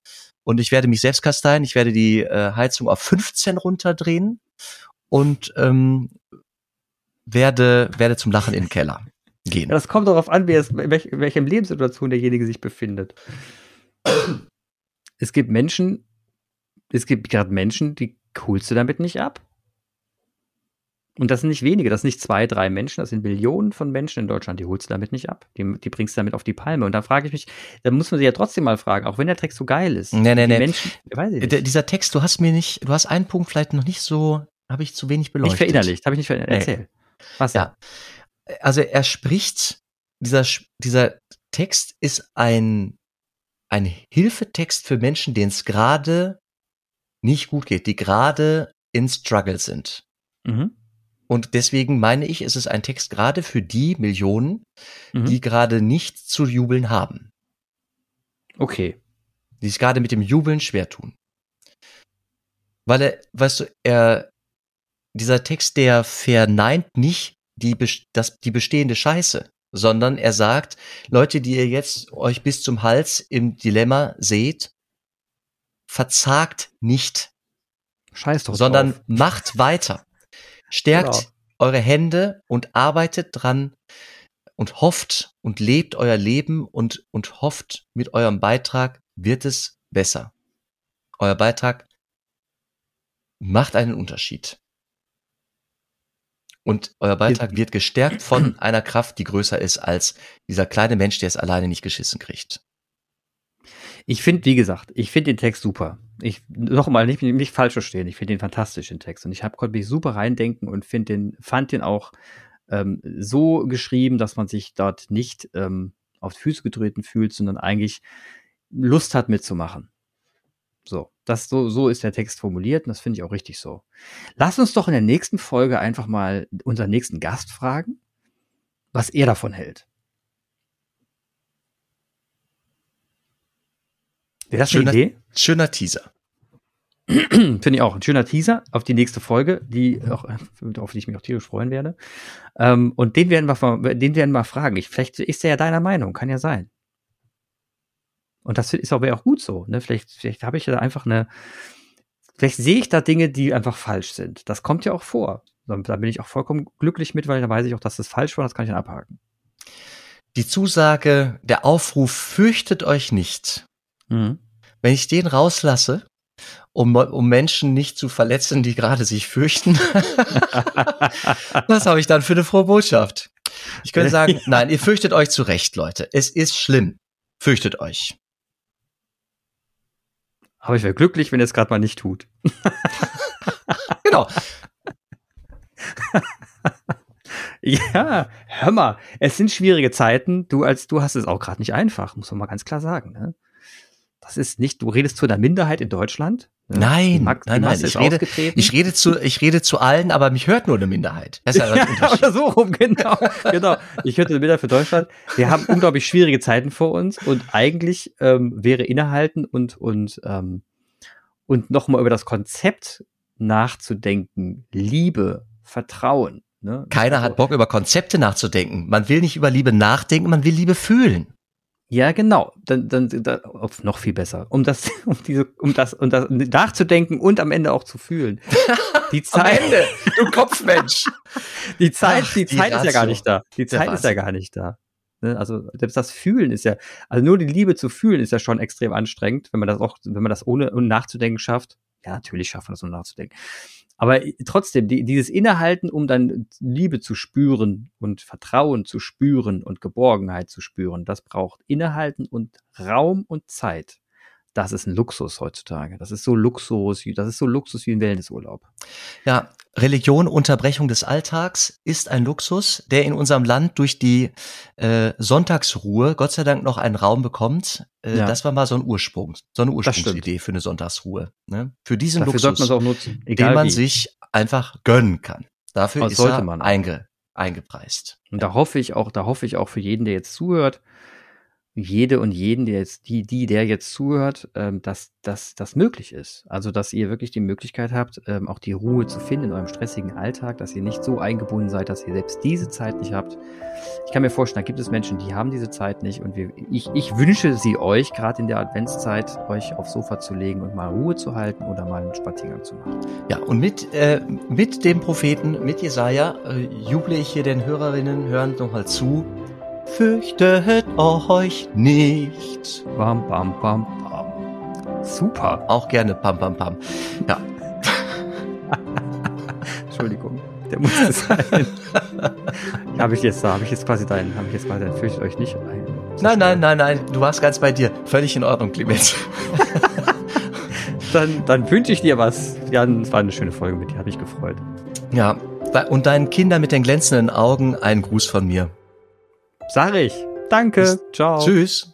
[SPEAKER 2] Und ich werde mich selbst kasteien. Ich werde die äh, Heizung auf 15 runterdrehen und ähm, werde, werde zum Lachen in den Keller gehen.
[SPEAKER 1] Das kommt darauf an, wer es, in welch, in welcher Lebenssituation derjenige sich befindet. Es gibt Menschen, es gibt gerade Menschen, die holst du damit nicht ab. Und das sind nicht wenige, das sind nicht zwei, drei Menschen, das sind Millionen von Menschen in Deutschland, die holst du damit nicht ab. Die, die bringst du damit auf die Palme. Und da frage ich mich, da muss man sich ja trotzdem mal fragen, auch wenn der Text so geil ist.
[SPEAKER 2] Nee, nee, nee.
[SPEAKER 1] Menschen,
[SPEAKER 2] weiß ich nicht. Dieser Text, du hast mir nicht, du hast einen Punkt vielleicht noch nicht so, habe ich zu wenig beleuchtet.
[SPEAKER 1] Nicht verinnerlicht, habe ich nicht verinnerlicht. Erzähl.
[SPEAKER 2] Was? Ja. Also er spricht, dieser, dieser Text ist ein, ein Hilfetext für Menschen, denen es gerade nicht gut geht, die gerade in Struggle sind. Mhm. Und deswegen meine ich, ist es ein Text gerade für die Millionen, mhm. die gerade nichts zu jubeln haben.
[SPEAKER 1] Okay.
[SPEAKER 2] Die sich gerade mit dem Jubeln schwer tun. Weil er, weißt du, er, dieser Text, der verneint nicht die, das, die bestehende Scheiße, sondern er sagt, Leute, die ihr jetzt euch bis zum Hals im Dilemma seht, verzagt nicht.
[SPEAKER 1] Scheiß doch
[SPEAKER 2] sondern drauf. macht weiter. Stärkt genau. eure Hände und arbeitet dran und hofft und lebt euer Leben und, und hofft, mit eurem Beitrag wird es besser. Euer Beitrag macht einen Unterschied. Und euer Beitrag wird gestärkt von [CLEARS THROAT] einer Kraft, die größer ist als dieser kleine Mensch, der es alleine nicht geschissen kriegt.
[SPEAKER 1] Ich finde, wie gesagt, ich finde den Text super. Ich nochmal nicht, nicht falsch verstehen. Ich finde den fantastisch den Text und ich hab, konnte mich super reindenken und finde den, fand den auch ähm, so geschrieben, dass man sich dort nicht ähm, auf die Füße getreten fühlt, sondern eigentlich Lust hat mitzumachen. So, das so so ist der Text formuliert und das finde ich auch richtig so. Lass uns doch in der nächsten Folge einfach mal unseren nächsten Gast fragen, was er davon hält.
[SPEAKER 2] Das schöner, eine Idee? Schöner Teaser. [CLEARS THROAT]
[SPEAKER 1] Finde ich auch. Ein schöner Teaser auf die nächste Folge, die auch, auf die ich mich auch tierisch freuen werde. Ähm, und den werden wir, den werden wir fragen. Ich, vielleicht ist er ja deiner Meinung, kann ja sein. Und das ist auch, auch gut so. Ne? Vielleicht, vielleicht habe ich da einfach eine, vielleicht sehe ich da Dinge, die einfach falsch sind. Das kommt ja auch vor. Da bin ich auch vollkommen glücklich mit, weil da weiß ich auch, dass das falsch war, das kann ich dann abhaken.
[SPEAKER 2] Die Zusage, der Aufruf, fürchtet euch nicht. Mhm. Wenn ich den rauslasse, um, um Menschen nicht zu verletzen, die gerade sich fürchten, [LAUGHS] was habe ich dann für eine frohe Botschaft? Ich könnte [LAUGHS] sagen, nein, ihr fürchtet euch zu Recht, Leute. Es ist schlimm. Fürchtet euch.
[SPEAKER 1] Aber ich wäre glücklich, wenn er es gerade mal nicht tut. [LAUGHS]
[SPEAKER 2] genau.
[SPEAKER 1] ja, hör mal, es sind schwierige Zeiten. Du als du hast es auch gerade nicht einfach, muss man mal ganz klar sagen. Ne? Das ist nicht, du redest zu einer Minderheit in Deutschland.
[SPEAKER 2] Ne? Nein, Max, nein, nein, ich rede, ich rede zu, ich rede zu allen, aber mich hört nur eine Minderheit.
[SPEAKER 1] Das ist ja, [LAUGHS] ja oder so rum, genau, [LAUGHS] genau. Ich hörte eine Minderheit für Deutschland. Wir haben unglaublich schwierige Zeiten vor uns und eigentlich ähm, wäre innehalten und und ähm, und nochmal über das Konzept nachzudenken, Liebe, Vertrauen.
[SPEAKER 2] Ne? Keiner hat Bock über Konzepte nachzudenken. Man will nicht über Liebe nachdenken, man will Liebe fühlen.
[SPEAKER 1] Ja, genau. Dann, dann, dann noch viel besser. Um das, [LAUGHS] um diese, um das, um das nachzudenken und am Ende auch zu fühlen.
[SPEAKER 2] Die [LAUGHS] Zeit. am Ende, du Kopfmensch. [LAUGHS]
[SPEAKER 1] Die Zeit, Ach, die, die Zeit Ratio. ist ja gar nicht da. Die Zeit ist ja gar nicht da. Ne? Also selbst das Fühlen ist ja, also nur die Liebe zu fühlen ist ja schon extrem anstrengend, wenn man das auch, wenn man das ohne, ohne nachzudenken schafft. Ja, natürlich schafft man das ohne nachzudenken. Aber trotzdem, die, dieses Innehalten, um dann Liebe zu spüren und Vertrauen zu spüren und Geborgenheit zu spüren, das braucht Innehalten und Raum und Zeit. Das ist ein Luxus heutzutage. Das ist so Luxus, das ist so Luxus wie ein Wellnessurlaub.
[SPEAKER 2] Ja, Religion, Unterbrechung des Alltags ist ein Luxus, der in unserem Land durch die äh, Sonntagsruhe Gott sei Dank noch einen Raum bekommt. Äh, ja. Das war mal so ein Ursprung, so eine Ursprungsidee für eine Sonntagsruhe. Ne? Für diesen Dafür Luxus,
[SPEAKER 1] man nutzen,
[SPEAKER 2] den man wie. sich einfach gönnen kann. Dafür ist er einge eingepreist.
[SPEAKER 1] Und da hoffe ich auch, da hoffe ich auch für jeden, der jetzt zuhört, jede und jeden, der jetzt, die, die, der jetzt zuhört, ähm, dass, dass das möglich ist. Also, dass ihr wirklich die Möglichkeit habt, ähm, auch die Ruhe zu finden in eurem stressigen Alltag, dass ihr nicht so eingebunden seid, dass ihr selbst diese Zeit nicht habt. Ich kann mir vorstellen, da gibt es Menschen, die haben diese Zeit nicht und wir, ich, ich wünsche sie euch, gerade in der Adventszeit, euch aufs Sofa zu legen und mal Ruhe zu halten oder mal einen Spaziergang zu machen.
[SPEAKER 2] Ja, und mit, äh, mit dem Propheten, mit Jesaja, äh, juble ich hier den Hörerinnen, hören nochmal zu, Fürchtet euch nicht.
[SPEAKER 1] Bam, bam, bam, bam. Super.
[SPEAKER 2] Auch gerne pam, pam, pam. Ja. [LAUGHS]
[SPEAKER 1] Entschuldigung. Der musste sein. [LAUGHS] habe ich jetzt, habe ich jetzt quasi deinen, habe ich jetzt quasi deinen Fürchtet euch nicht ein.
[SPEAKER 2] Nein, nein, nein, nein. Du warst ganz bei dir. Völlig in Ordnung, Clemens. [LAUGHS]
[SPEAKER 1] dann, dann wünsche ich dir was. Jan, es war eine schöne Folge mit dir. Habe ich gefreut.
[SPEAKER 2] Ja. Und deinen Kindern mit den glänzenden Augen einen Gruß von mir.
[SPEAKER 1] Sag ich. Danke.
[SPEAKER 2] Ciao. Tschüss.